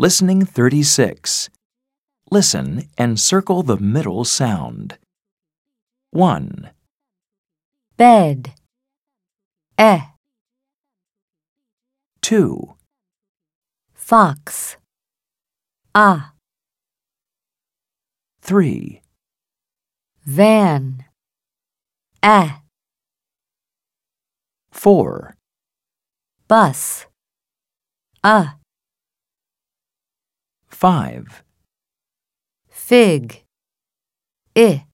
Listening 36. Listen and circle the middle sound. 1, bed, eh, 2, fox, ah, 3, van, eh, 4, bus, ah, 5, fig, i,